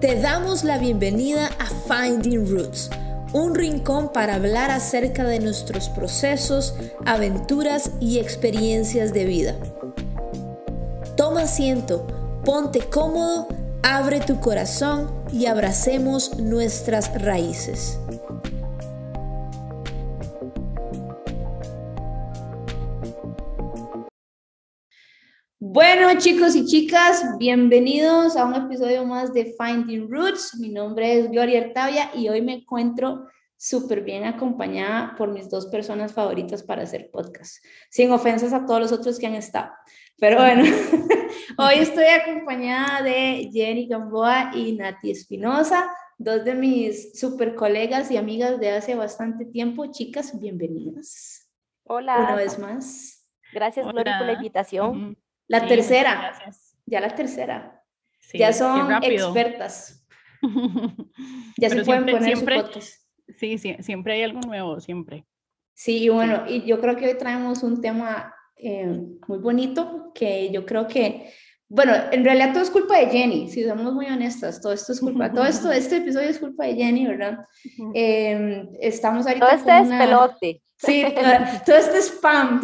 Te damos la bienvenida a Finding Roots, un rincón para hablar acerca de nuestros procesos, aventuras y experiencias de vida. Toma asiento, ponte cómodo, abre tu corazón y abracemos nuestras raíces. Bueno, chicos y chicas, bienvenidos a un episodio más de Finding Roots. Mi nombre es Gloria Artavia y hoy me encuentro súper bien acompañada por mis dos personas favoritas para hacer podcast. Sin ofensas a todos los otros que han estado. Pero bueno, hoy estoy acompañada de Jenny Gamboa y Nati Espinosa, dos de mis super colegas y amigas de hace bastante tiempo. Chicas, bienvenidas. Hola. Una vez más. Gracias, Gloria, por la invitación. La tercera. Ya la tercera. ya son expertas. ya se pueden poner siempre, su podcast. Sí, sí, siempre hay algo nuevo, siempre. Sí, bueno, y yo creo que hoy traemos un tema eh, muy bonito que yo creo que, bueno, en realidad todo es culpa de Jenny, si somos muy honestas, todo esto es culpa, todo esto, este episodio es culpa de Jenny, ¿verdad? Eh, estamos ahorita Todo este es pelote. Sí, todo, este spam.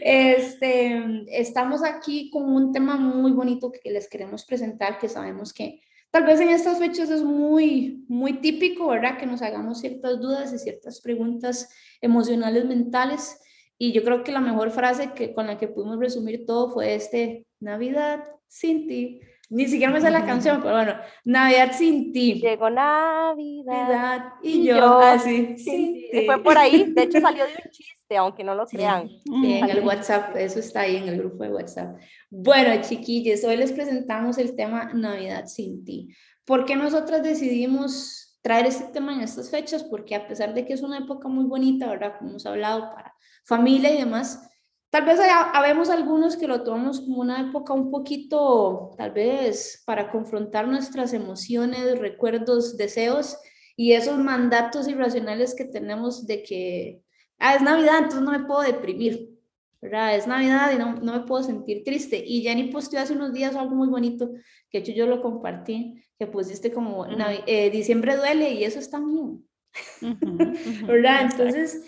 este, estamos aquí con un tema muy bonito que les queremos presentar, que sabemos que Tal vez en estas fechas es muy, muy típico, ¿verdad? Que nos hagamos ciertas dudas y ciertas preguntas emocionales, mentales. Y yo creo que la mejor frase que, con la que pudimos resumir todo fue este, Navidad sin ti. Ni siquiera me sé la canción, pero bueno, Navidad sin ti. Llegó Navidad. y, yo, así. Sí, Fue por ahí, de hecho salió de un chiste, aunque no lo crean. en el WhatsApp, eso está ahí en el grupo de WhatsApp. Bueno, chiquillos, hoy les presentamos el tema Navidad sin ti. ¿Por qué nosotras decidimos traer este tema en estas fechas? Porque a pesar de que es una época muy bonita, ¿verdad? Como hemos hablado, para familia y demás, Tal vez habemos algunos que lo tomamos como una época un poquito, tal vez, para confrontar nuestras emociones, recuerdos, deseos y esos mandatos irracionales que tenemos de que, ah, es Navidad, entonces no me puedo deprimir, ¿verdad? Es Navidad y no, no me puedo sentir triste. Y Jenny posteó hace unos días algo muy bonito, que hecho yo lo compartí, que pusiste como, eh, diciembre duele y eso está bien, ¿verdad? Entonces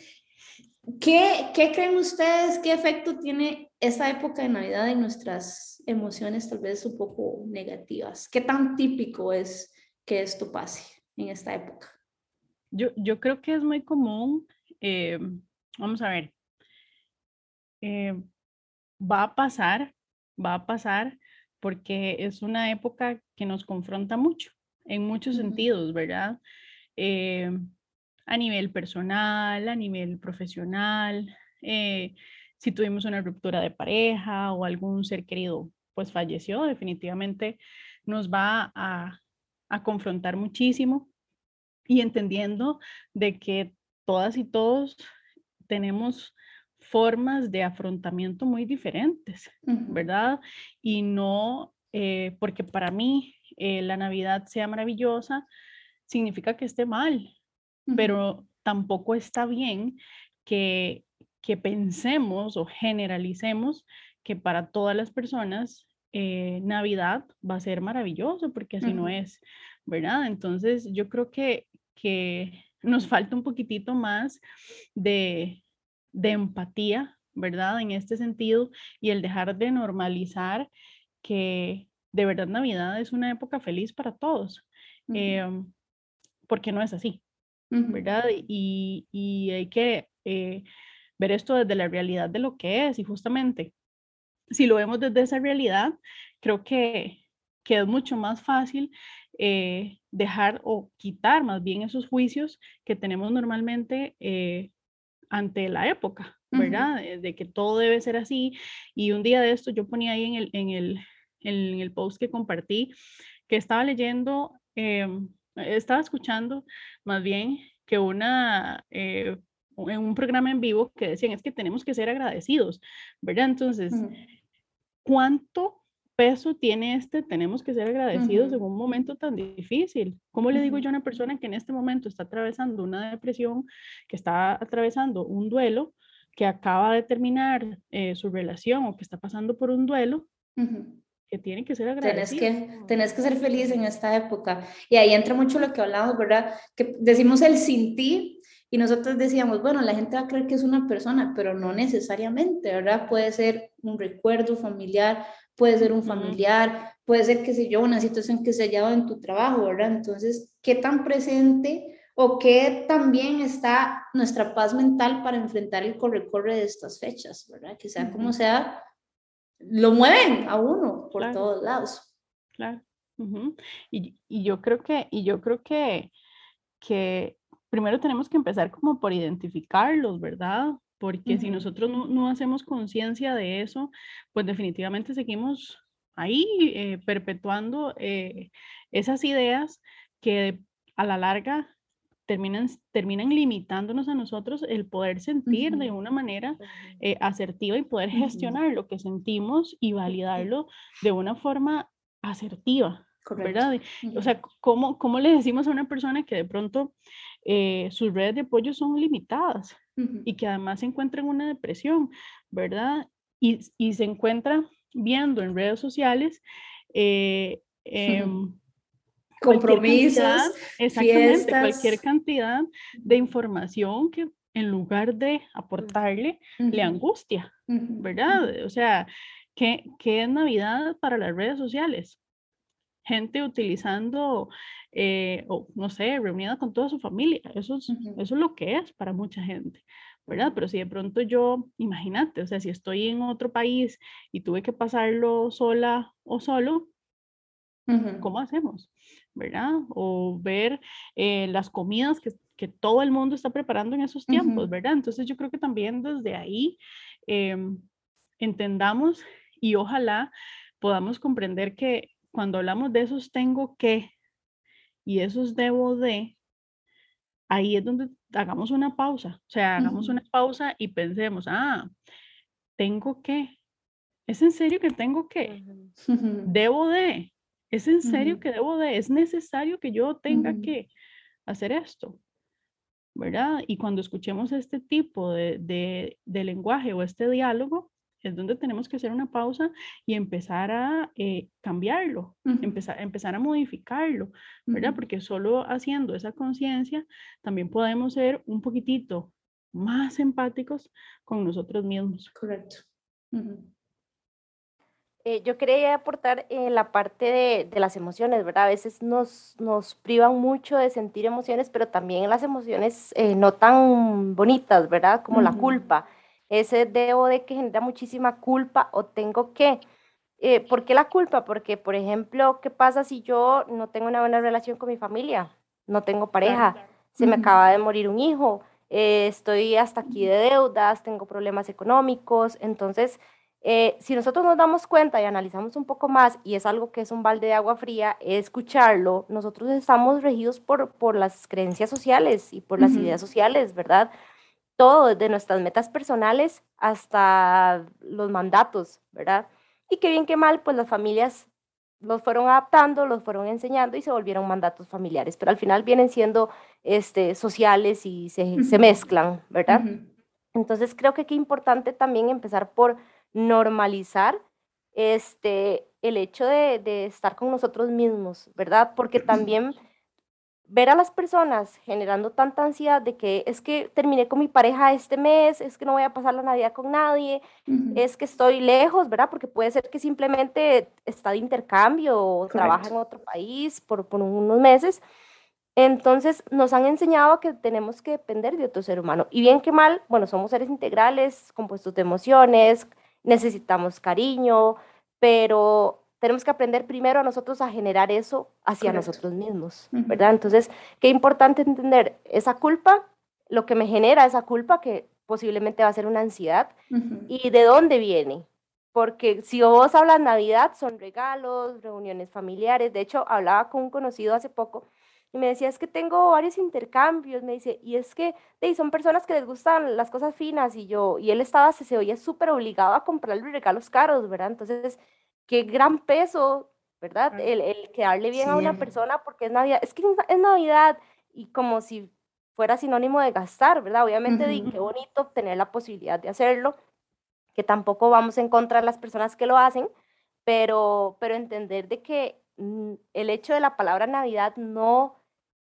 ¿Qué, ¿Qué, creen ustedes? ¿Qué efecto tiene esta época de Navidad en nuestras emociones tal vez un poco negativas? ¿Qué tan típico es que esto pase en esta época? Yo, yo creo que es muy común, eh, vamos a ver, eh, va a pasar, va a pasar porque es una época que nos confronta mucho, en muchos sentidos, ¿verdad? Eh, a nivel personal, a nivel profesional, eh, si tuvimos una ruptura de pareja o algún ser querido pues falleció, definitivamente nos va a, a confrontar muchísimo y entendiendo de que todas y todos tenemos formas de afrontamiento muy diferentes, ¿verdad? Y no eh, porque para mí eh, la Navidad sea maravillosa, significa que esté mal, pero tampoco está bien que, que pensemos o generalicemos que para todas las personas eh, Navidad va a ser maravilloso, porque así no es, ¿verdad? Entonces yo creo que, que nos falta un poquitito más de, de empatía, ¿verdad? En este sentido, y el dejar de normalizar que de verdad Navidad es una época feliz para todos, em, porque no es así, ¿verdad? Y, y hay que eh, ver esto desde la realidad de lo que es y justamente si lo vemos desde esa realidad, creo que, que es mucho más fácil eh, dejar o quitar más bien esos juicios que tenemos normalmente eh, ante la época, ¿verdad? De que todo debe ser así. Y un día de esto yo ponía ahí en el, en el, en el post que compartí que estaba leyendo em, estaba escuchando más bien que una, eh, en un programa en vivo que decían es que tenemos que ser agradecidos, ¿verdad? Entonces, ¿cuánto peso tiene este tenemos que ser agradecidos en un momento tan difícil? ¿Cómo le digo yo a una persona que en este momento está atravesando una depresión, que está atravesando un duelo, que acaba de terminar eh, su relación o que está pasando por un duelo? que tiene que ser Tenés agradecido. que, tenés que ser feliz en esta época. Y ahí entra mucho lo que hablamos, ¿verdad? Que decimos el sin ti y nosotros decíamos, bueno, la gente va a creer que es una persona, pero no necesariamente, ¿verdad? Puede ser un recuerdo familiar, puede ser un familiar, puede ser, qué sé yo, una situación que se haya dado en tu trabajo, ¿verdad? Entonces, ¿qué tan presente o qué también está nuestra paz mental para enfrentar el corre-corre de estas fechas, ¿verdad? Que sea como sea, lo mueven a uno por todos lados. Claro. y, y, yo creo que, y yo creo que, que primero tenemos que empezar como por identificarlos, ¿verdad? Porque si nosotros no, no hacemos conciencia de eso, pues definitivamente seguimos ahí eh, perpetuando eh, esas ideas que a la larga terminan, terminan limitándonos a nosotros el poder sentir de una manera eh, asertiva y poder gestionar lo que sentimos y validarlo de una forma asertiva. ¿verdad? O sea, ¿cómo, ¿cómo, le decimos a una persona que de pronto eh, sus redes de apoyo son limitadas y que además se encuentra en una depresión, ¿verdad? Y, y se encuentra viendo en redes sociales eh, compromisos, exactamente, cualquier cantidad de información que en lugar de aportarle, le angustia, ¿verdad? O sea, ¿qué, ¿qué, es Navidad para las redes sociales? Gente utilizando, eh, o no sé, reunida con toda su familia. Eso es, eso es lo que es para mucha gente. ¿verdad? Pero si de pronto yo, imagínate, o sea, si estoy en otro país y tuve que pasarlo sola o solo, ¿cómo hacemos? ¿verdad? O ver eh, las comidas que, que, todo el mundo está preparando en esos tiempos, ¿verdad? Entonces yo creo que también desde ahí em, entendamos y ojalá podamos comprender que cuando hablamos de esos tengo que y esos debo de, ahí es donde hagamos una pausa, o sea, hagamos una pausa y pensemos, ah, tengo que, ¿es en serio que tengo que? Debo de, ¿Es en serio que debo de, es necesario que yo tenga que hacer esto? ¿Verdad? Y cuando escuchemos este tipo de, de, lenguaje o este diálogo, es donde tenemos que hacer una pausa y empezar a eh, cambiarlo, empezar, empezar a modificarlo, ¿verdad? Porque solo haciendo esa conciencia también podemos ser un poquitito más empáticos con nosotros mismos. Correcto. Eh, yo quería aportar en la parte de, de, las emociones, ¿verdad? A veces nos, nos privan mucho de sentir emociones, pero también las emociones eh, no tan bonitas, ¿verdad? Como la culpa. Ese debo de que genera muchísima culpa o tengo que. Eh, ¿Por qué la culpa? Porque, por ejemplo, ¿qué pasa si yo no tengo una buena relación con mi familia? No tengo pareja, se me acaba de morir un hijo, estoy hasta aquí de deudas, tengo problemas económicos, entonces eh, si nosotros nos damos cuenta y analizamos un poco más, y es algo que es un balde de agua fría, escucharlo, nosotros estamos regidos por, por las creencias sociales y por las ideas sociales, ¿verdad? Todo, desde nuestras metas personales hasta los mandatos, ¿verdad? Y qué bien, qué mal, pues las familias los fueron adaptando, los fueron enseñando y se volvieron mandatos familiares, pero al final vienen siendo este, sociales y se, se mezclan, ¿verdad? Entonces creo que qué importante también empezar por normalizar este, el hecho de, de, estar con nosotros mismos, ¿verdad? Porque también ver a las personas generando tanta ansiedad de que es que terminé con mi pareja este mes, es que no voy a pasar la Navidad con nadie, es que estoy lejos, ¿verdad? Porque puede ser que simplemente está de intercambio o trabaja en otro país por, por unos meses. Entonces nos han enseñado que tenemos que depender de otro ser humano. Y bien que mal, bueno, somos seres integrales, compuestos de emociones, necesitamos cariño, pero tenemos que aprender primero a nosotros a generar eso hacia nosotros mismos, ¿verdad? Entonces, qué importante entender esa culpa, lo que me genera esa culpa, que posiblemente va a ser una ansiedad, y de dónde viene. Porque si vos hablas Navidad, son regalos, reuniones familiares. De hecho, hablaba con un conocido hace poco y me decía, es que tengo varios intercambios, me dice, y es que son personas que les gustan las cosas finas y yo, y él estaba, se, se oía súper obligado a comprarle regalos caros, ¿verdad? Entonces, qué gran peso, ¿verdad? El, el quedarle bien a una persona porque es Navidad, es que es Navidad y como si fuera sinónimo de gastar, ¿verdad? Obviamente, qué bonito tener la posibilidad de hacerlo, que tampoco vamos a encontrar las personas que lo hacen, pero, pero entender de que mm, el hecho de la palabra Navidad no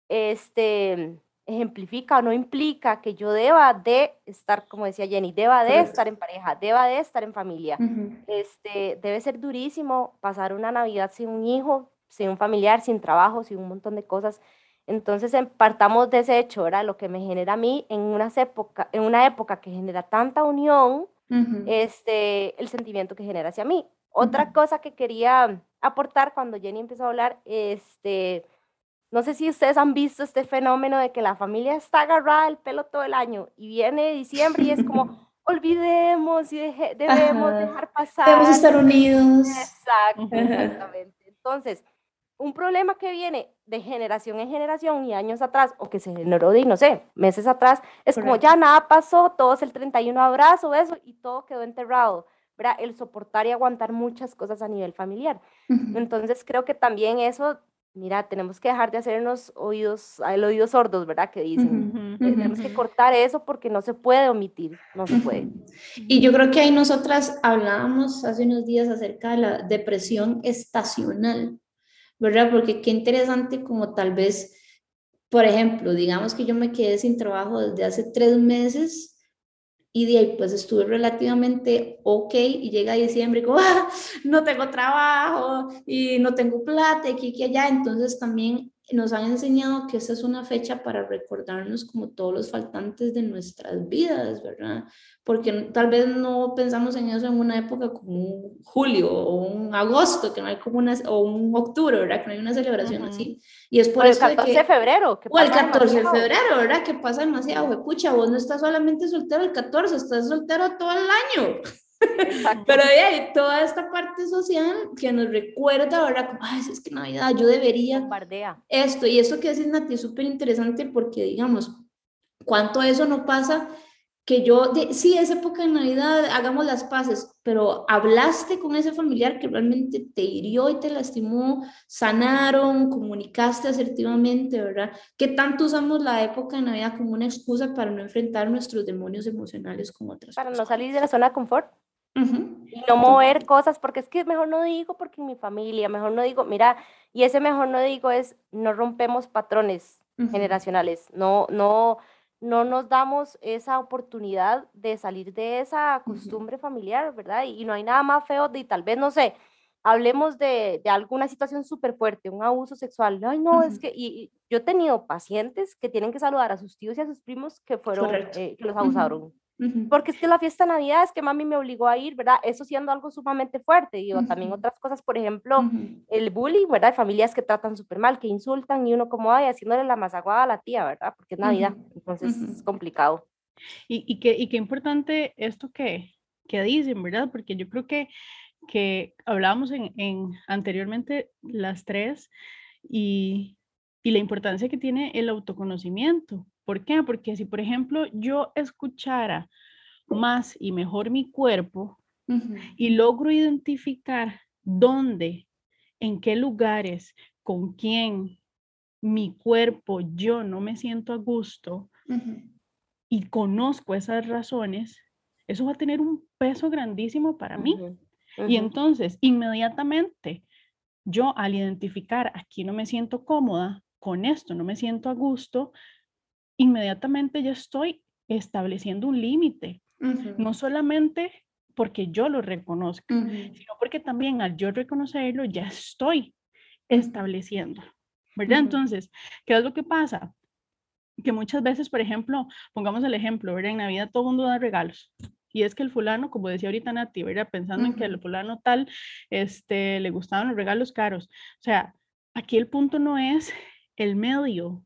este, ejemplifica o no implica que yo deba de estar, como decía Jenny, deba de estar en pareja, deba de estar en familia. este, debe ser durísimo pasar una Navidad sin un hijo, sin un familiar, sin trabajo, sin un montón de cosas. Entonces, partamos de ese hecho, ¿verdad? Lo que me genera a mí en, unas época, en una época que genera tanta unión, este, el sentimiento que genera hacia mí. Otra cosa que quería aportar cuando Jenny empezó a hablar, este, no sé si ustedes han visto este fenómeno de que la familia está agarrada el pelo todo el año y viene diciembre y es como, olvidemos y debemos dejar pasar. Debemos estar unidos. Exacto, exactamente. Entonces, un problema que viene de generación en generación y años atrás, o que se generó de, no sé, meses atrás, es como ya nada pasó, todos el 31 abrazo, eso, y todo quedó enterrado. ¿verdad? El soportar y aguantar muchas cosas a nivel familiar. Entonces creo que también eso, mira, tenemos que dejar de hacernos oídos, el oído sordos, ¿verdad? Que dicen. Eh, tenemos que cortar eso porque no se puede omitir, no se puede. Y yo creo que ahí nosotras hablábamos hace unos días acerca de la depresión estacional. ¿verdad? Porque qué interesante como tal vez, por ejemplo, digamos que yo me quedé sin trabajo desde hace tres meses y de ahí pues estuve relativamente ok y llega diciembre y ah, no tengo trabajo y no tengo plata y aquí allá, entonces también nos han enseñado que esta es una fecha para recordarnos como todos los faltantes de nuestras vidas, ¿verdad? Porque tal vez no pensamos en eso en una época como un julio o un agosto, que no hay como una, o un octubre, ¿verdad? Que no hay una celebración así. Y es por eso el 14 de, febrero. Que o el 14 de febrero, ¿verdad? Que pasa demasiado. Pucha, vos no estás solamente soltero el 14, estás soltero todo el año. Pero hay toda esta parte social que nos recuerda ahora, como, Ay, es que Navidad, yo debería Bombardea. esto. Y eso que decís, Nati, es súper interesante porque, digamos, cuánto eso no pasa que yo, de, sí, es época de Navidad, hagamos las paces, pero hablaste con ese familiar que realmente te hirió y te lastimó, sanaron, comunicaste asertivamente, ¿verdad? ¿Qué tanto usamos la época de Navidad como una excusa para no enfrentar nuestros demonios emocionales con otras Para no salir de la zona de confort. Y no mover cosas, porque es que mejor no digo porque mi familia, mejor no digo, mira, y ese mejor no digo es no rompemos patrones generacionales, no, no, no nos damos esa oportunidad de salir de esa costumbre familiar, ¿verdad? Y, no hay nada más feo de tal vez, no sé, hablemos de, de alguna situación súper fuerte, un abuso sexual. Ay, no, es que y, yo he tenido pacientes que tienen que saludar a sus tíos y a sus primos que fueron, eh, que los abusaron. Porque es que la fiesta de Navidad es que mami me obligó a ir, ¿verdad? Eso siendo algo sumamente fuerte. Y también otras cosas, por ejemplo, el bullying, ¿verdad? Familias que tratan súper mal, que insultan y uno como, ay, haciéndole la mazaguada a la tía, ¿verdad? Porque es Navidad, entonces es complicado. Y, y, qué, y qué importante esto que, que dicen, ¿verdad? Porque yo creo que, que hablábamos en, en anteriormente las tres y, y la importancia que tiene el autoconocimiento, ¿Por qué? Porque si, por ejemplo, yo escuchara más y mejor mi cuerpo y logro identificar dónde, en qué lugares, con quién mi cuerpo, yo no me siento a gusto y conozco esas razones, eso va a tener un peso grandísimo para mí. Y entonces, inmediatamente, yo al identificar aquí no me siento cómoda, con esto no me siento a gusto, inmediatamente ya estoy estableciendo un límite, no solamente porque yo lo reconozco, sino porque también al yo reconocerlo ya estoy estableciendo, ¿verdad? Entonces, ¿qué es lo que pasa? Que muchas veces, por ejemplo, pongamos el ejemplo, ¿verdad? En Navidad todo el mundo da regalos. Y es que el fulano, como decía ahorita Nati, ¿verdad? Pensando en que el fulano tal, este, le gustaban los regalos caros. O sea, aquí el punto no es el medio,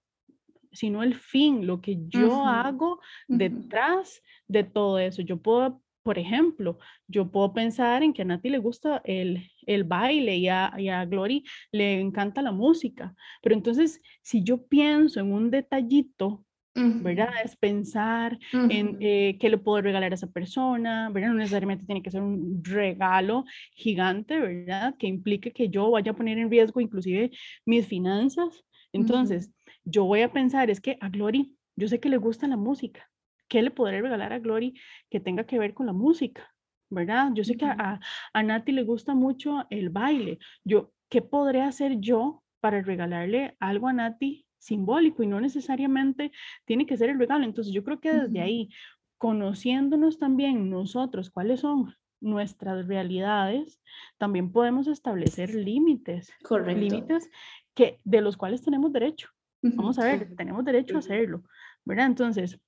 sino el fin, lo que yo hago detrás de todo eso. Yo puedo, por ejemplo, yo puedo pensar en que a Nati le gusta el, el baile y a, y a Glory le encanta la música, pero entonces si yo pienso en un detallito ¿verdad? Es pensar en eh, qué le puedo regalar a esa persona, ¿verdad? No necesariamente tiene que ser un regalo gigante, ¿verdad? Que implique que yo vaya a poner en riesgo inclusive mis finanzas. Entonces, yo voy a pensar, es que a Glory, yo sé que le gusta la música. ¿Qué le podré regalar a Glory que tenga que ver con la música? ¿verdad? Yo sé que a, a Nati le gusta mucho el baile. Yo, ¿qué podré hacer yo para regalarle algo a Nati simbólico y no necesariamente tiene que ser el regalo? Entonces yo creo que desde ahí, conociéndonos también nosotros cuáles son nuestras realidades, también podemos establecer límites. Correcto. Límites que, de los cuales tenemos derecho. Vamos a ver, tenemos derecho a hacerlo, ¿verdad? Entonces,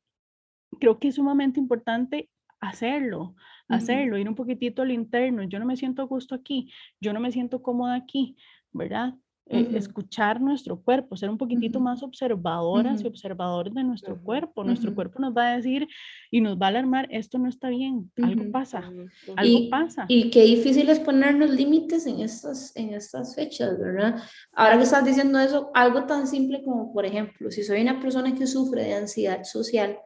creo que es sumamente importante hacerlo, hacerlo, ir un poquitito al interno. Yo no me siento a gusto aquí, yo no me siento cómoda aquí, ¿verdad? Eh, escuchar nuestro cuerpo, ser un poquitito más observadoras y observadores de nuestro cuerpo. Nuestro cuerpo nos va a decir y nos va a alarmar, esto no está bien, algo pasa, algo pasa. Y qué difícil es ponernos límites en estas, en estas fechas, ¿verdad? Ahora que estás diciendo eso, algo tan simple como, por ejemplo, si soy una persona que sufre de ansiedad social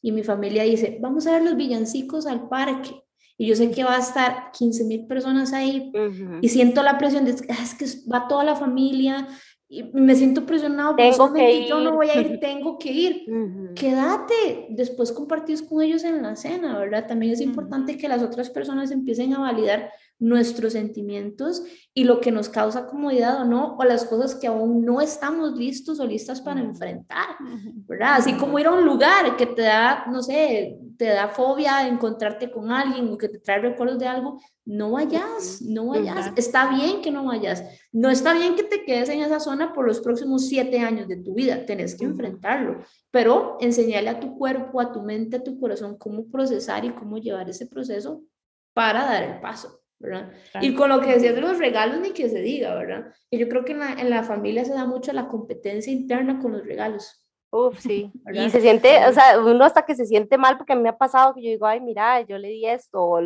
y mi familia dice, vamos a ver los villancicos al parque y yo sé que va a estar 15 mil personas ahí y siento la presión de, ah, es que va toda la familia y me siento presionado, tengo que yo no voy a ir, tengo que ir. Quédate, después compartís con ellos en la cena, ¿verdad? También es importante que las otras personas empiecen a validar nuestros sentimientos y lo que nos causa comodidad o no, o las cosas que aún no estamos listos o listas para enfrentar, ¿verdad? Así como ir a un lugar que te da, no sé, te da fobia encontrarte con alguien o que te trae recuerdos de algo, no vayas, no vayas. Está bien que no vayas. No está bien que te quedes en esa zona por los próximos siete años de tu vida. Tenés que enfrentarlo, pero enseñarle a tu cuerpo, a tu mente, a tu corazón cómo procesar y cómo llevar ese proceso para dar el paso. ¿Verdad? Y con lo que decías de los regalos, ni que se diga, ¿verdad? Y yo creo que en la, en la familia se da mucho la competencia interna con los regalos. Uf, sí. Y se siente, o sea, uno hasta que se siente mal porque a mí me ha pasado que yo digo, ay, mira, yo le di esto, o,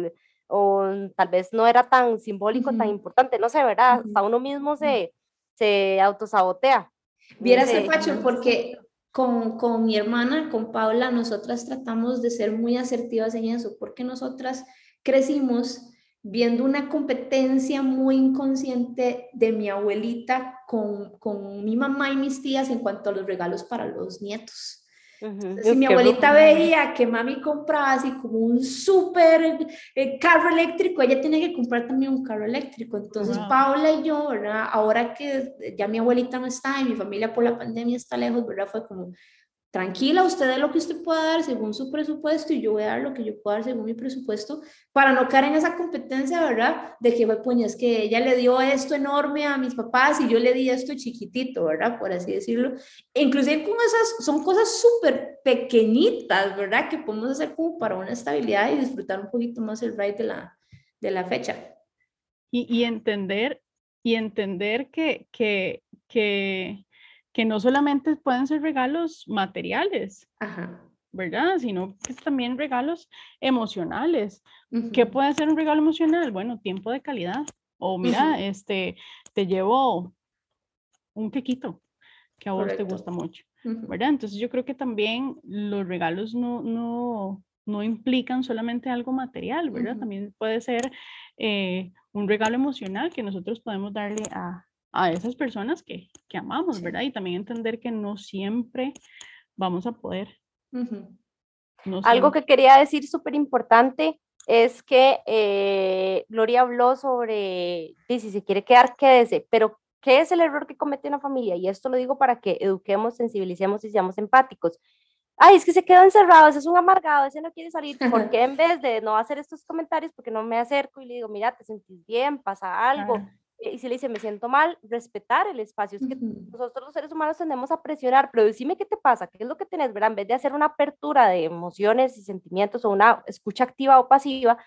o tal vez no era tan simbólico, tan importante, no sé, ¿verdad? Hasta uno mismo se, se autosabotea. Vieras el Pacho, porque con, con mi hermana, con Paula, nosotras tratamos de ser muy asertivas en eso, porque nosotras crecimos viendo una competencia muy inconsciente de mi abuelita con, con mi mamá y mis tías en cuanto a los regalos para los nietos. si mi abuelita veía que mami compraba así como un súper eh, carro eléctrico, ella tiene que comprar también un carro eléctrico. Entonces, Paula y yo, ¿verdad? ahora que ya mi abuelita no está y mi familia por la pandemia está lejos, ¿verdad? Fue como, tranquila, usted dé lo que usted pueda dar según su presupuesto y yo voy a dar lo que yo pueda dar según mi presupuesto para no caer en esa competencia, ¿verdad? De que, pues, es que ella le dio esto enorme a mis papás y yo le di esto chiquitito, ¿verdad? Por así decirlo. E inclusive con esas, son cosas súper pequeñitas, ¿verdad? Que podemos hacer como para una estabilidad y disfrutar un poquito más el ride de la, de la fecha. Y, y entender, y entender que, que, que que no solamente pueden ser regalos materiales, ¿verdad? Sino que también regalos emocionales. ¿Qué puede ser un regalo emocional? Bueno, tiempo de calidad. O mira, este, te llevo un quequito que a vos te gusta mucho, ¿verdad? Entonces yo creo que también los regalos no, no, no implican solamente algo material, ¿verdad? También puede ser eh, un regalo emocional que nosotros podemos darle a, a esas personas que, que amamos, ¿verdad? Y también entender que no siempre vamos a poder. Algo que quería decir súper importante es que eh, Gloria habló sobre, si se quiere quedar, quédese, pero ¿qué es el error que comete una familia? Y esto lo digo para que eduquemos, sensibilicemos y seamos empáticos. Ay, es que se quedó encerrado, ese es un amargado, ese no quiere salir. ¿Por qué en vez de no hacer estos comentarios, porque no me acerco y le digo, mira, te sentís bien, pasa algo? Y si le dice, me siento mal, respetar el espacio. Es que nosotros los seres humanos tendemos a presionar, pero decime qué te pasa, qué es lo que tenés, ¿verdad? En vez de hacer una apertura de emociones y sentimientos o una escucha activa o pasiva,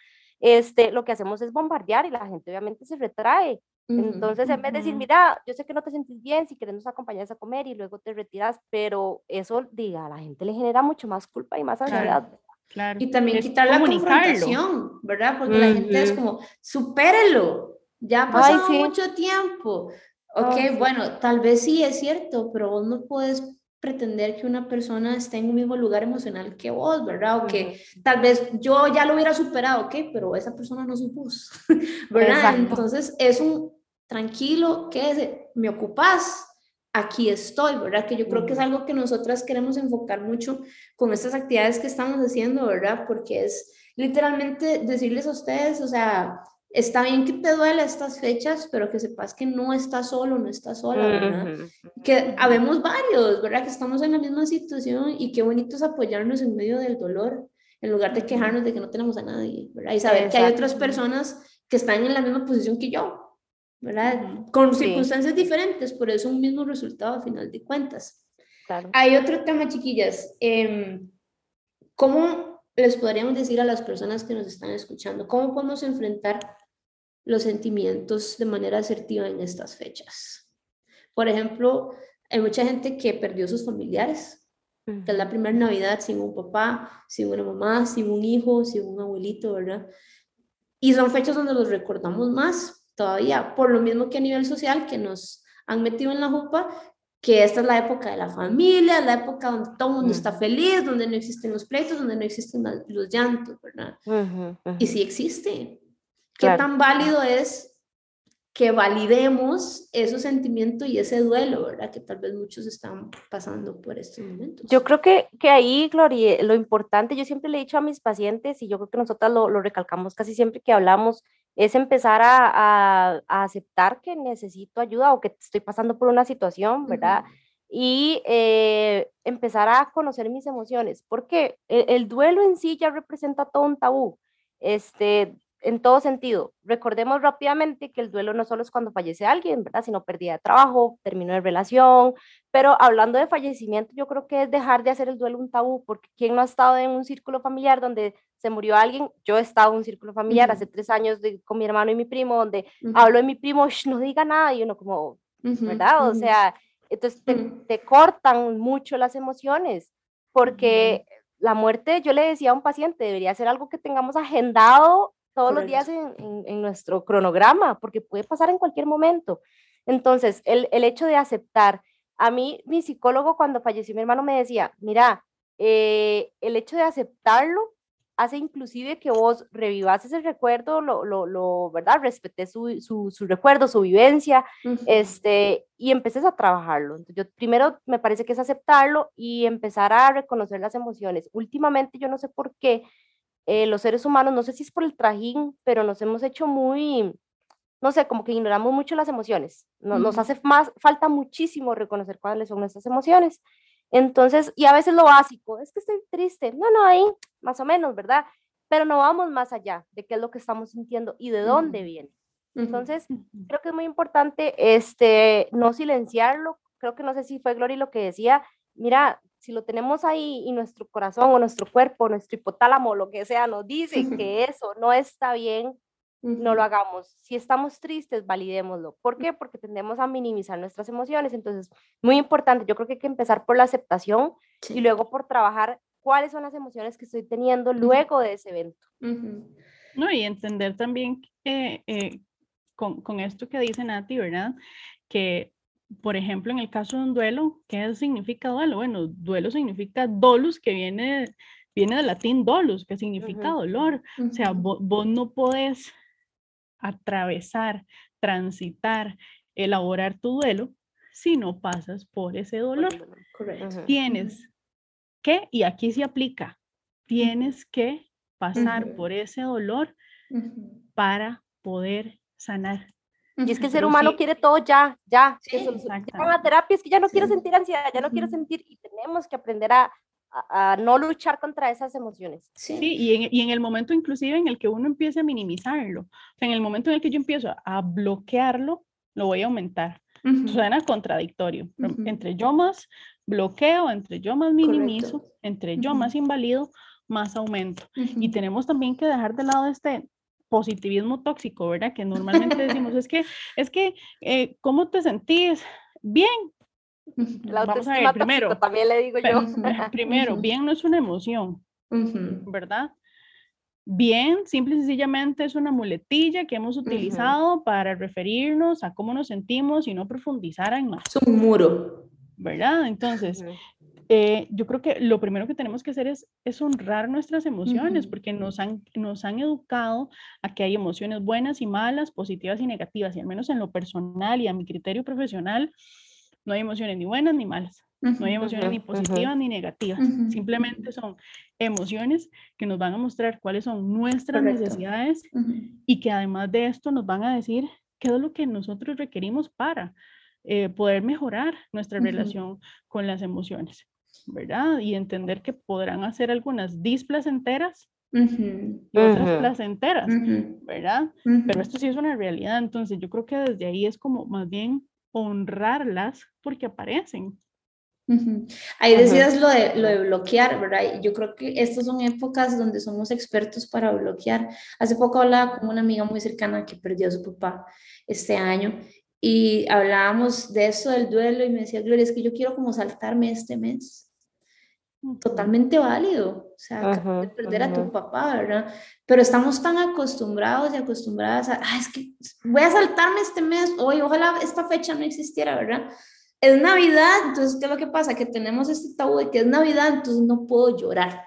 este, lo que hacemos es bombardear y la gente obviamente se retrae. Entonces, en vez de decir, mira, yo sé que no te sentís bien, si queremos acompañar a comer y luego te retiras, pero eso, diga, a la gente le genera mucho más culpa y más ansiedad. Claro. Y también quitar la confrontación, ¿verdad? Porque la gente es como, supérelo, ya ha pasado mucho tiempo. Ok, bueno, tal vez sí es cierto, pero vos no puedes pretender que una persona esté en un mismo lugar emocional que vos, ¿verdad? O que tal vez yo ya lo hubiera superado, ok, pero esa persona no supuso, ¿verdad? Entonces es un tranquilo, que me ocupas, aquí estoy, ¿verdad? Que yo creo que es algo que nosotras queremos enfocar mucho con estas actividades que estamos haciendo, ¿verdad? Porque es literalmente decirles a ustedes, o sea, está bien que te duele estas fechas, pero que sepas que no estás solo, no estás sola, ¿verdad? Que habemos varios, ¿verdad? Que estamos en la misma situación y qué bonito es apoyarnos en medio del dolor, en lugar de quejarnos de que no tenemos a nadie, ¿verdad? Y saber que hay otras personas que están en la misma posición que yo, ¿verdad? Con circunstancias diferentes, por eso un mismo resultado a final de cuentas. Claro. Hay otro tema, chiquillas. Eh, ¿Cómo les podríamos decir a las personas que nos están escuchando? ¿Cómo podemos enfrentar los sentimientos de manera asertiva en estas fechas. Por ejemplo, hay mucha gente que perdió sus familiares, que es la primera Navidad sin un papá, sin una mamá, sin un hijo, sin un abuelito, ¿verdad? Y son fechas donde los recordamos más todavía, por lo mismo que a nivel social, que nos han metido en la jupa, que esta es la época de la familia, la época donde todo el mundo está feliz, donde no existen los pleitos, donde no existen los llantos, ¿verdad? Y sí existe, ¿Qué tan válido es que validemos ese sentimiento y ese duelo, ¿verdad? Que tal vez muchos están pasando por estos momentos. Yo creo que, que ahí, Gloria, lo importante, yo siempre le he dicho a mis pacientes, y yo creo que nosotras lo, lo recalcamos casi siempre que hablamos, es empezar a, a, a, aceptar que necesito ayuda o que estoy pasando por una situación, ¿verdad? Y eh, empezar a conocer mis emociones, porque el, el, duelo en sí ya representa todo un tabú. Este, en todo sentido. Recordemos rápidamente que el duelo no solo es cuando fallece alguien, ¿verdad? Sino pérdida de trabajo, término de relación, pero hablando de fallecimiento, yo creo que es dejar de hacer el duelo un tabú, porque ¿quién no ha estado en un círculo familiar donde se murió alguien? Yo he estado en un círculo familiar hace tres años con mi hermano y mi primo, donde hablo de mi primo, no diga nada, y uno como, ¿verdad? O sea, entonces te, te, cortan mucho las emociones, porque... La muerte, yo le decía a un paciente, debería ser algo que tengamos agendado todos los días en, en, nuestro cronograma, porque puede pasar en cualquier momento. Entonces, el, el, hecho de aceptar, a mí, mi psicólogo cuando falleció mi hermano me decía, mira, eh, el hecho de aceptarlo hace inclusive que vos revivas ese recuerdo, lo, lo, lo ¿verdad? Respeté su, su, su, recuerdo, su vivencia, este, y empeces a trabajarlo. Entonces, yo primero me parece que es aceptarlo y empezar a reconocer las emociones. Últimamente, yo no sé por qué, eh, los seres humanos, no sé si es por el trajín, pero nos hemos hecho muy, no sé, como que ignoramos mucho las emociones. No, Nos hace más, falta muchísimo reconocer cuáles son nuestras emociones. Entonces, y a veces lo básico, es que estoy triste. No, no, ahí, más o menos, ¿verdad? Pero no vamos más allá de qué es lo que estamos sintiendo y de dónde viene. Entonces, creo que es muy importante este, no silenciarlo. Creo que no sé si fue Glory lo que decía, mira, si lo tenemos ahí y nuestro corazón o nuestro cuerpo, nuestro hipotálamo, lo que sea, nos dice que eso no está bien, no lo hagamos. Si estamos tristes, validémoslo. ¿Por qué? Porque tendemos a minimizar nuestras emociones. Entonces, muy importante, yo creo que hay que empezar por la aceptación y luego por trabajar cuáles son las emociones que estoy teniendo luego de ese evento. No, y entender también eh, con, con, esto que dice Nati, ¿verdad? Que por ejemplo, en el caso de un duelo, ¿qué significa duelo? Bueno, duelo significa dolus, que viene, viene del latín dolus, que significa dolor. O sea, vos, no podés atravesar, transitar, elaborar tu duelo si no pasas por ese dolor. Correcto. Tienes que, y aquí se aplica, tienes que pasar por ese dolor para poder sanar. Y es que el ser humano quiere todo ya, ya. Sí, la terapia es que ya no quiero sentir ansiedad, ya no quiero sentir y tenemos que aprender a, a, no luchar contra esas emociones. Sí, y, en, y, en, el momento inclusive en el que uno empiece a minimizarlo, o sea, en el momento en el que yo empiezo a bloquearlo, lo voy a aumentar. Suena contradictorio. Entre yo más bloqueo, entre yo más minimizo, entre yo más invalido, más aumento. Y tenemos también que dejar de lado este, positivismo tóxico, ¿verdad? Que normalmente decimos, es que, es que, eh, ¿cómo te sentís? Bien. Vamos a ver, primero. También le digo yo. Primero, bien no es una emoción, ¿verdad? Bien, simple y sencillamente es una muletilla que hemos utilizado para referirnos a cómo nos sentimos y no profundizar en más. Es un muro. ¿Verdad? Entonces, eh, yo creo que lo primero que tenemos que hacer es, es honrar nuestras emociones, porque nos han, nos han educado a que hay emociones buenas y malas, positivas y negativas, y al menos en lo personal y a mi criterio profesional, no hay emociones ni buenas ni malas, No hay emociones ni positivas ni negativas. Simplemente son emociones que nos van a mostrar cuáles son nuestras necesidades y que además de esto nos van a decir qué es lo que nosotros requerimos para eh, poder mejorar nuestra relación con las emociones, ¿verdad? Y entender que podrán hacer algunas displacenteras y otras placenteras, ¿verdad? Pero esto sí es una realidad, entonces yo creo que desde ahí es como más bien honrarlas porque aparecen. Ahí decías lo de, lo de bloquear, ¿verdad? Yo creo que estas son épocas donde somos expertos para bloquear. Hace poco hablaba con una amiga muy cercana que perdió a su papá este año y hablábamos de eso del duelo y me decía, Gloria, es que yo quiero como saltarme este mes totalmente válido, o sea, de perder a tu papá, ¿verdad? Pero estamos tan acostumbrados y acostumbradas a, ah, es que voy a saltarme este mes, hoy, ojalá esta fecha no existiera, ¿verdad? Es Navidad, entonces, ¿qué es lo que pasa? Que tenemos este tabú de que es Navidad, entonces no puedo llorar.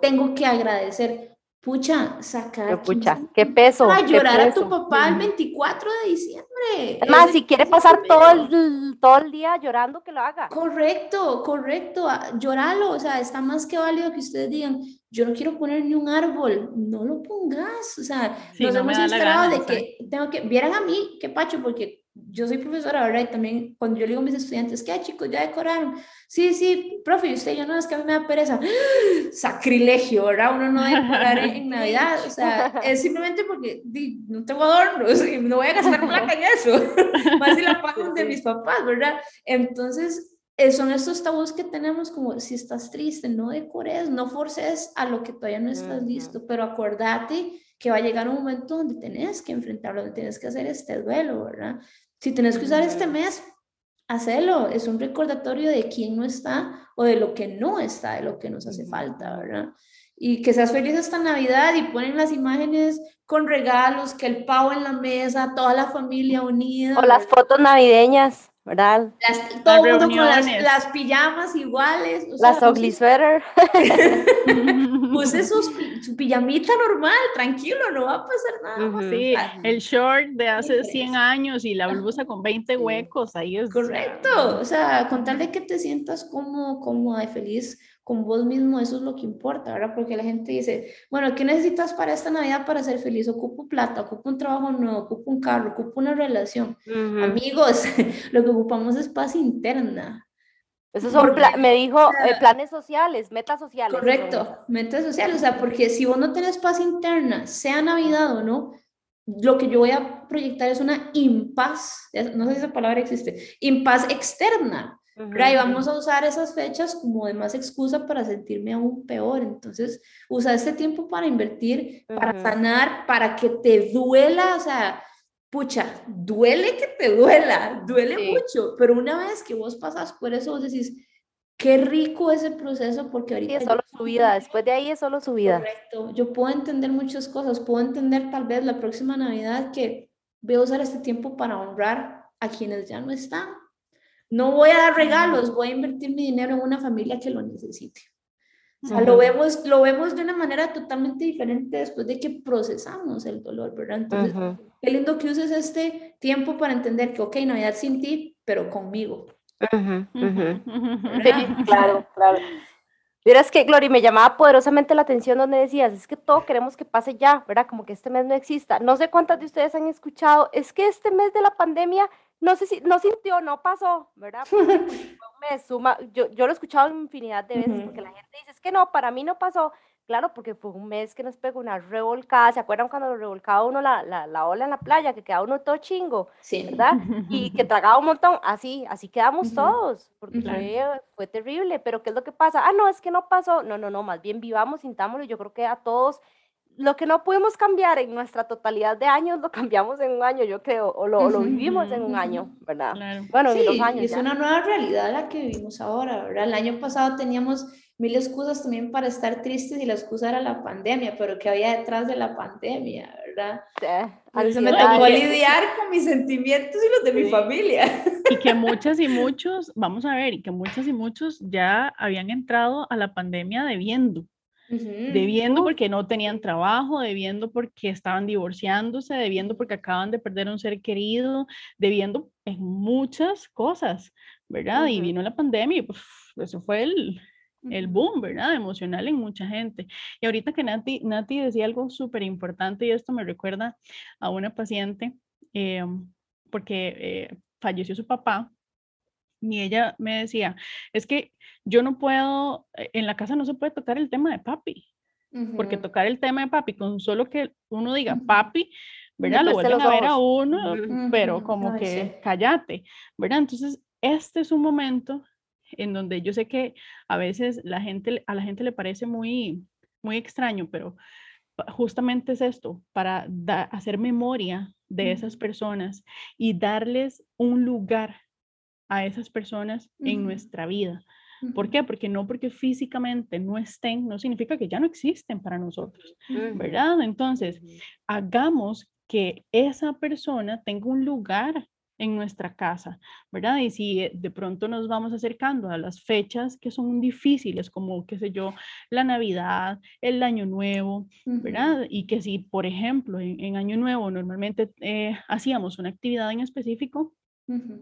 Tengo que agradecer pucha, sacar. Pucha, qué peso. A llorar a tu papá el 24 de diciembre. Además, si quiere pasar todo el, todo el día llorando, que lo haga. Correcto, correcto. Lloralo, o sea, está más que válido que ustedes digan, yo no quiero poner ni un árbol, no lo pongas. O sea, nos hemos instalado de que tengo que, vieran a mí, qué pacho, porque yo soy profesora, ¿verdad? Y también cuando yo le digo a mis estudiantes, ¿qué chicos? ¿Ya decoraron? Sí, sí, profe, y usted ya no, es que a mí me da pereza. Sacrilegio, ¿verdad? Uno no debe decorar en Navidad, o sea, es simplemente porque no tengo adornos y no voy a gastar plata en eso, más si la pago de mis papás, ¿verdad? Entonces, eh, son estos tabús que tenemos como si estás triste, no decores, no forces a lo que todavía no estás listo, pero acordate que va a llegar un momento donde tenés que enfrentarlo, donde tienes que hacer este duelo, ¿verdad? Si tienes que usar este mes, hacelo. Es un recordatorio de quién no está o de lo que no está, de lo que nos hace falta, ¿verdad? Y que seas feliz esta Navidad y ponen las imágenes con regalos, que el pavo en la mesa, toda la familia unida. O las fotos navideñas. ¿Verdad? todo el mundo con las, pijamas iguales. las ugly sweater. Puse su pijamita normal, tranquilo, no va a pasar nada. Sí, el short de hace 100 años y la blusa con 20 huecos, ahí es. Correcto, o sea, con tal de que te sientas como, cómoda y feliz con vos mismo, eso es lo que importa, ¿verdad? Porque la gente dice, bueno, ¿qué necesitas para esta Navidad para ser feliz? Ocupo plata, ocupo un trabajo nuevo, ocupo un carro, ocupo una relación. Amigos, lo que ocupamos es paz interna. Esos son, me dijo, eh, planes sociales, metas sociales. Correcto, metas sociales, o sea, porque si vos no tenés paz interna, sea Navidad o no, lo que yo voy a proyectar es una impaz, no sé si esa palabra existe, impaz externa. Y vamos a usar esas fechas como de más excusa para sentirme aún peor. Entonces, usa este tiempo para invertir, para sanar, para que te duela, o sea, pucha, duele que te duela, duele mucho, pero una vez que vos pasas por eso, vos decís, qué rico ese proceso porque ahorita... es solo su vida, después de ahí es solo su vida. Correcto, yo puedo entender muchas cosas, puedo entender tal vez la próxima Navidad que voy a usar este tiempo para honrar a quienes ya no están no voy a dar regalos, voy a invertir mi dinero en una familia que lo necesite. O sea, lo, vemos, lo vemos de una manera totalmente diferente después de que procesamos el dolor, ¿verdad? Entonces, qué lindo que uses este tiempo para entender que, ok, Navidad sin ti, pero conmigo. claro, claro. Verás que, Glory, me llamaba poderosamente la atención donde decías, es que todo queremos que pase ya, ¿verdad? Como que este mes no exista. No sé cuántas de ustedes han escuchado, es que este mes de la pandemia no sé si, no sintió, no pasó, ¿verdad? me suma, yo, yo lo he escuchado infinidad de veces porque la gente dice, es que no, para mí no pasó. Claro, porque fue un mes que nos pegó una revolcada. ¿Se acuerdan cuando revolcaba uno la, la, la, ola en la playa? Que quedaba uno todo chingo, sí. ¿verdad? Y que tragaba un montón. Así, así quedamos todos, porque fue, terrible. Pero ¿qué es lo que pasa? Ah, no, es que no pasó. No, no, no, más bien vivamos, sintámoslo. Yo creo que a todos lo que no pudimos cambiar en nuestra totalidad de años, lo cambiamos en un año, yo creo, o lo, lo vivimos en un año, ¿verdad? Bueno, sí, en dos años. Es una nueva realidad la que vivimos ahora, ¿verdad? El año pasado teníamos mil excusas también para estar tristes y la excusa era la pandemia, pero ¿qué había detrás de la pandemia, verdad? Sí, me tocó lidiar con mis sentimientos y los de mi familia. Y que muchas y muchos, vamos a ver, y que muchas y muchos ya habían entrado a la pandemia debiendo debiendo porque no tenían trabajo, debiendo porque estaban divorciándose, debiendo porque acaban de perder un ser querido, debiendo en muchas cosas, ¿verdad? Y vino la pandemia y pues, eso fue el, el boom, ¿verdad? Emocional en mucha gente. Y ahorita que Nati, Nati decía algo súper importante y esto me recuerda a una paciente eh, porque eh, falleció su papá y ella me decía, es que yo no puedo, eh, en la casa no se puede tocar el tema de papi, porque tocar el tema de papi con solo que uno diga papi, ¿verdad? Lo vuelven a ver a uno, pero como que cállate, ¿verdad? Entonces, este es un momento en donde yo sé que a veces la gente, a la gente le parece muy, muy extraño, pero justamente es esto, para hacer memoria de esas personas y darles un lugar a esas personas en nuestra vida. ¿Por qué? Porque no porque físicamente no estén, no significa que ya no existen para nosotros, ¿verdad? Entonces, hagamos que esa persona tenga un lugar en nuestra casa, ¿verdad? Y si eh, de pronto nos vamos acercando a las fechas que son difíciles, como, qué sé yo, la Navidad, el Año Nuevo, ¿verdad? Y que si, por ejemplo, en, Año Nuevo normalmente eh, hacíamos una actividad en específico,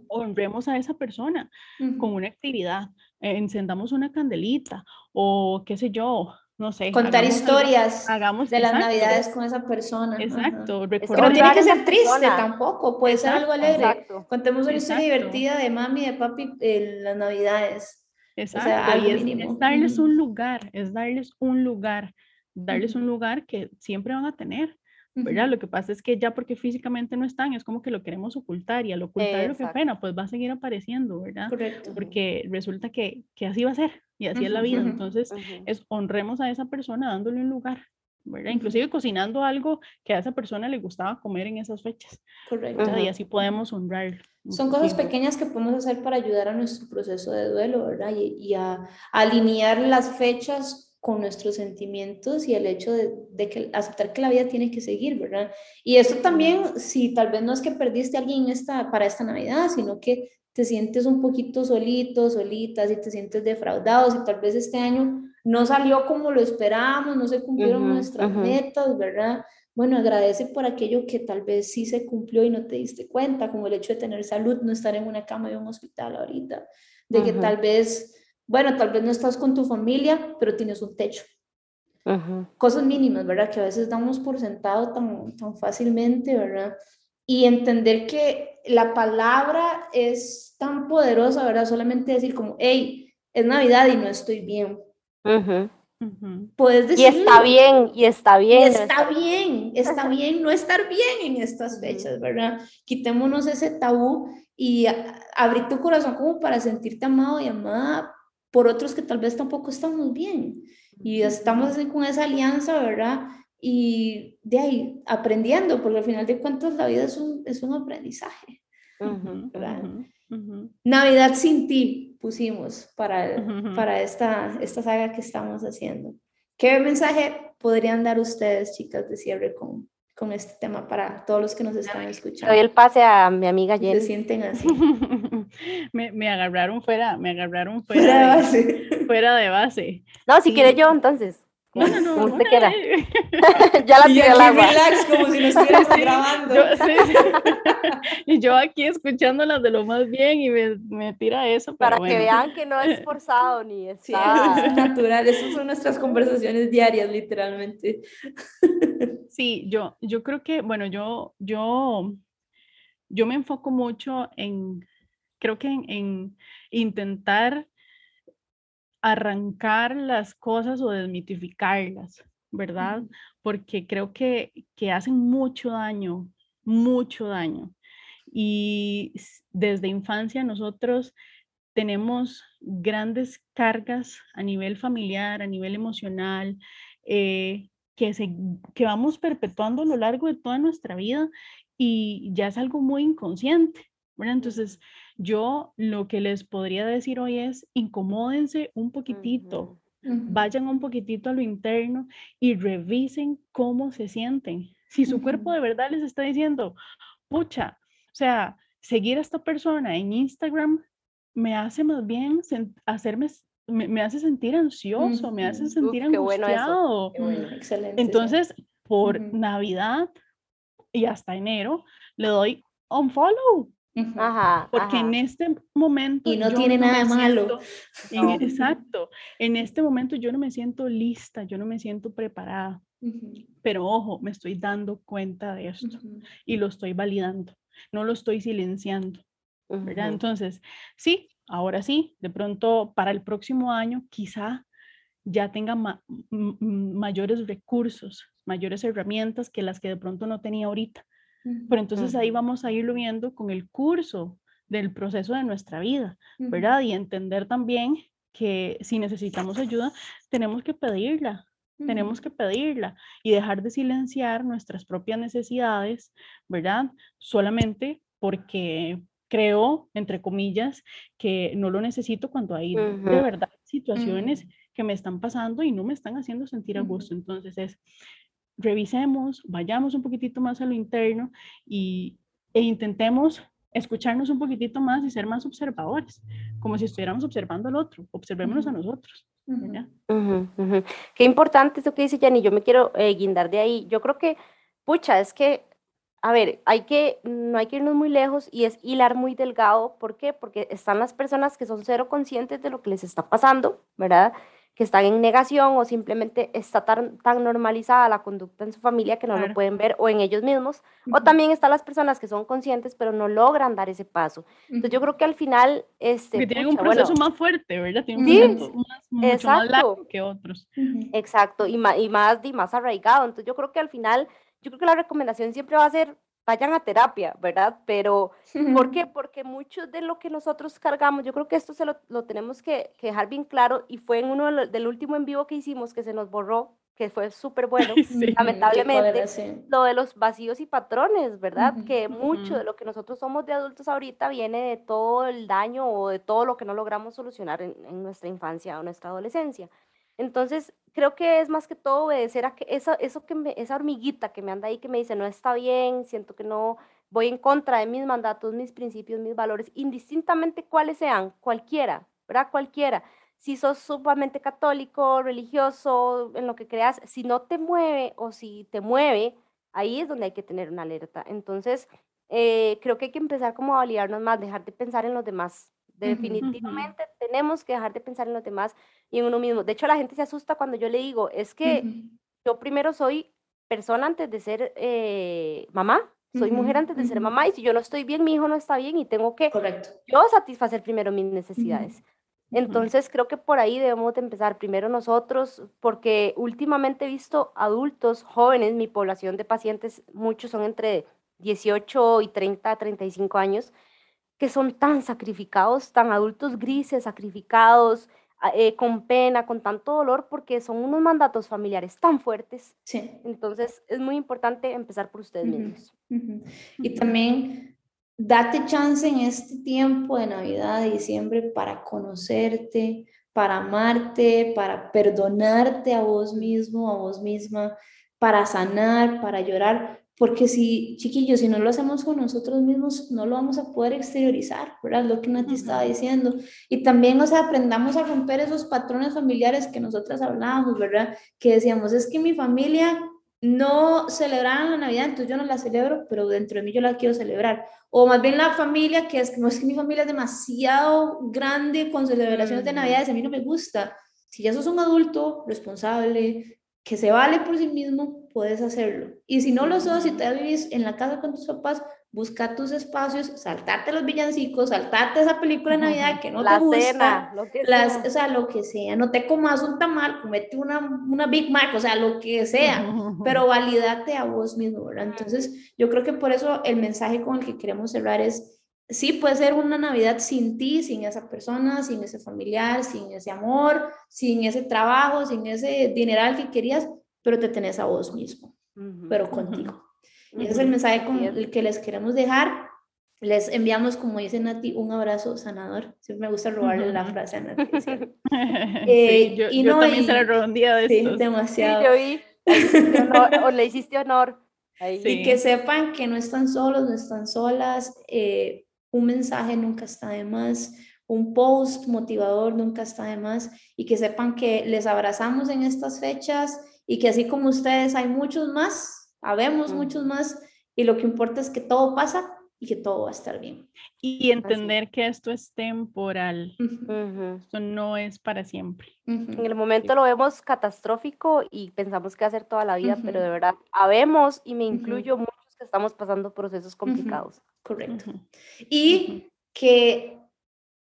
honremos a esa persona con una actividad, encendamos una candelita o qué sé yo, no sé. Contar historias de las navidades con esa persona. Exacto. Que no tiene que ser triste tampoco, puede ser algo alegre. Contemos una historia divertida de mami de papi en las navidades. Exacto. O sea, y es, darles un lugar, es darles un lugar, darles un lugar que siempre van a tener. ¿Verdad? Lo que pasa es que ya porque físicamente no están, es como que lo queremos ocultar y al ocultar lo que pena, pues va a seguir apareciendo, ¿verdad? Correcto. Porque resulta que, que así va a ser y así es la vida. Entonces, es honremos a esa persona dándole un lugar, ¿verdad? Inclusive cocinando algo que a esa persona le gustaba comer en esas fechas. Correcto. Y así podemos honrar. Son cosas pequeñas que podemos hacer para ayudar a nuestro proceso de duelo, ¿verdad? Y, y a, a alinear las fechas con nuestros sentimientos y el hecho de, que aceptar que la vida tiene que seguir, ¿verdad? Y esto también, si tal vez no es que perdiste a alguien esta, para esta Navidad, sino que te sientes un poquito solito, solita, si te sientes defraudado, si tal vez este año no salió como lo esperábamos, no se cumplieron nuestras metas, ¿verdad? Bueno, agradece por aquello que tal vez sí se cumplió y no te diste cuenta, como el hecho de tener salud, no estar en una cama de un hospital ahorita, de que tal vez bueno, tal vez no estás con tu familia, pero tienes un techo. Cosas mínimas, ¿verdad? Que a veces damos por sentado tan, tan fácilmente, ¿verdad? Y entender que la palabra es tan poderosa, ¿verdad? Solamente decir como, hey, es Navidad y no estoy bien. Puedes decir. Y está bien, y está bien. está bien, está bien no estar bien en estas fechas, ¿verdad? Quitémonos ese tabú y abrir tu corazón como para sentirte amado y amada por otros que tal vez tampoco estamos bien. Y estamos con esa alianza, ¿verdad? Y de ahí aprendiendo, porque al final de cuentas la vida es un, es un aprendizaje. Navidad sin ti pusimos para, para esta, esta saga que estamos haciendo. ¿Qué mensaje podrían dar ustedes, chicas, de cierre con, con este tema para todos los que nos están escuchando. Doy el pase a mi amiga Jenny. Se sienten así. me, me, agarraron fuera, me agarraron fuera, de base. Fuera de base. No, si quiere yo entonces. No, no, no. Como usted quiera. ya la tiré al agua. relax, como si nos estuviera grabando. Yo, sí, y yo aquí escuchándolas de lo más bien y me, me tira eso. Para que vean que no es forzado ni es, sí, es natural. Esas son nuestras conversaciones diarias, literalmente. Sí, yo, yo creo que, bueno, yo, yo, yo me enfoco mucho en, creo que en, en intentar arrancar las cosas o desmitificarlas, ¿verdad? Porque creo que, que hacen mucho daño, mucho daño. Y desde infancia nosotros tenemos grandes cargas a nivel familiar, a nivel emocional, eh, que, se, que vamos perpetuando a lo largo de toda nuestra vida y ya es algo muy inconsciente. Bueno, entonces yo lo que les podría decir hoy es incomódense un poquitito, vayan un poquitito a lo interno y revisen cómo se sienten. Si su cuerpo de verdad les está diciendo, pucha, o sea, seguir a esta persona en Instagram me hace más bien hacerme me, hace sentir ansioso, me hace sentir angustiado. Excelente. Entonces, por Navidad y hasta enero, le doy un follow Ajá, Porque en este momento... Y no tiene nada malo. exacto. En este momento yo no me siento lista, yo no me siento preparada. Pero ojo, me estoy dando cuenta de esto y lo estoy validando, no lo estoy silenciando. ¿verdad? Entonces, sí, ahora sí, de pronto para el próximo año quizá ya tenga mayores recursos, mayores herramientas que las que de pronto no tenía ahorita. Pero entonces ahí vamos a irlo viendo con el curso del proceso de nuestra vida, ¿verdad? Y entender también que si necesitamos ayuda, tenemos que pedirla, tenemos que pedirla y dejar de silenciar nuestras propias necesidades, ¿verdad? Solamente porque creo, entre comillas, que no lo necesito cuando hay de verdad situaciones que me están pasando y no me están haciendo sentir a gusto. Entonces es, revisemos, vayamos un poquitito más a lo interno y, e intentemos escucharnos un poquitito más y ser más observadores, como si estuviéramos observando al otro, observémonos a nosotros. Qué importante eso que dice Jenny, yo me quiero eh, guindar de ahí. Yo creo que, pucha, es que, a ver, hay que, no hay que irnos muy lejos y es hilar muy delgado. ¿Por qué? Porque están las personas que son cero conscientes de lo que les está pasando, ¿verdad? Que están en negación o simplemente está tan, tan normalizada la conducta en su familia que no lo pueden ver o en ellos mismos. O también están las personas que son conscientes pero no logran dar ese paso. Entonces yo creo que al final... Este, que tienen un proceso más fuerte, ¿verdad? Tienen un proceso más, mucho más largo que otros. Exacto, y más, y más, y más arraigado. Entonces yo creo que al final, yo creo que la recomendación siempre va a ser vayan a terapia, ¿verdad? Pero, ¿por qué? Porque mucho de lo que nosotros cargamos, yo creo que esto se lo, lo tenemos que, que, dejar bien claro y fue en uno del último en vivo que hicimos que se nos borró, que fue súper bueno, lamentablemente, lo de los vacíos y patrones, ¿verdad? que mucho de lo que nosotros somos de adultos ahorita viene de todo el daño o de todo lo que no logramos solucionar en, en nuestra infancia o nuestra adolescencia. Entonces, creo que es más que todo obedecer a que esa, eso que me, esa hormiguita que me anda ahí que me dice no está bien, siento que no voy en contra de mis mandatos, mis principios, mis valores, indistintamente cuáles sean, cualquiera, ¿verdad? Cualquiera. Si sos sumamente católico, religioso, en lo que creas, si no te mueve o si te mueve, ahí es donde hay que tener una alerta. Entonces, eh, creo que hay que empezar como a validarnos más, dejar de pensar en los demás, Definitivamente tenemos que dejar de pensar en los demás y en uno mismo. De hecho, la gente se asusta cuando yo le digo, es que yo primero soy persona antes de ser eh, mamá, soy mujer antes de ser mamá y si yo no estoy bien, mi hijo no está bien y tengo que yo satisfacer primero mis necesidades. Entonces creo que por ahí debemos de empezar primero nosotros, porque últimamente he visto adultos jóvenes, mi población de pacientes, muchos son entre 18 y 30, 35 años, que son tan sacrificados, tan adultos grises, sacrificados, ah, eh, con pena, con tanto dolor, porque son unos mandatos familiares tan fuertes. Sí. Entonces es muy importante empezar por ustedes mismos. Y también date chance en este tiempo de Navidad, de diciembre, para conocerte, para amarte, para perdonarte a vos mismo, a vos misma, para sanar, para llorar, porque si, chiquillos, si no lo hacemos con nosotros mismos, no lo vamos a poder exteriorizar, ¿verdad? Lo que Nati estaba diciendo. Y también, o sea, aprendamos a romper esos patrones familiares que nosotras hablábamos, ¿verdad? Que decíamos, es que mi familia no celebraban la Navidad, entonces yo no la celebro, pero dentro de mí yo la quiero celebrar. O más bien la familia, que es no es que mi familia es demasiado grande con celebraciones de Navidad, a mí no me gusta. Si ya sos un adulto responsable, que se vale por sí mismo, puedes hacerlo. Y si no lo sos, si te vivís en la casa con tus papás, busca tus espacios, saltarte los villancicos, saltarte esa película de Navidad que no te gusta. Cena, lo que las, sea. O sea, lo que sea. No te comas un tamal, comete una, una Big Mac, o sea, lo que sea. Pero validate a vos mismo, ¿verdad? Entonces, yo creo que por eso el mensaje con el que queremos cerrar es sí puede ser una Navidad sin ti, sin esa persona, sin ese familiar, sin ese amor, sin ese trabajo, sin ese dineral que querías, pero te tenés a vos mismo, pero contigo. Y ese es el mensaje con el que les queremos dejar. Les enviamos, como dice Nati, un abrazo sanador. Siempre me gusta robarle la frase a Nati. Eh, yo, y no, también se la robé un día de sí, demasiado. Sí, yo vi. o le hiciste honor. Y que sepan que no están solos, no están solas. Eh, un mensaje nunca está de más, un post motivador nunca está de más y que sepan que les abrazamos en estas fechas y que así como ustedes hay muchos más, habemos muchos más y lo que importa es que todo pasa y que todo va a estar bien. Y entender que esto es temporal, esto no es para siempre. En el momento lo vemos catastrófico y pensamos que va a ser toda la vida, pero de verdad, habemos y me incluyo muchos que estamos pasando procesos complicados. Correcto. Ujú. Y que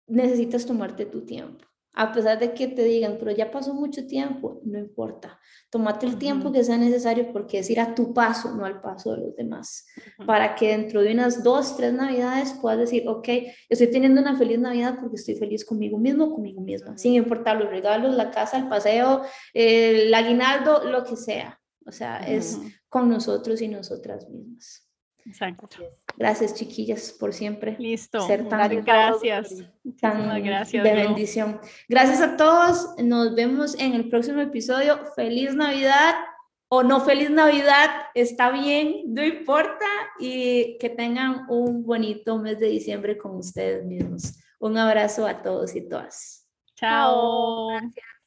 necesitas tomarte tu tiempo. A pesar de que te digan, pero ya pasó mucho tiempo, no importa. Tómate el tiempo que sea necesario porque es ir a tu paso, no al paso de los demás. Para que dentro de unas dos, tres navidades puedas decir, ok, estoy teniendo una feliz Navidad porque estoy feliz conmigo mismo, conmigo misma, sin importar los regalos, la casa, el paseo, el aguinaldo, lo que sea. O sea, es. Con nosotros y nosotras mismas. Exacto. Gracias, chiquillas, por siempre. Listo. Ser tan- Muchas Gracias tan gracias. de bendición. Gracias a todos. Nos vemos en el próximo episodio. Feliz Navidad o no feliz Navidad, está bien, no importa. Y que tengan un bonito mes de diciembre con ustedes mismos. Un abrazo a todos y todas. Chao. Gracias.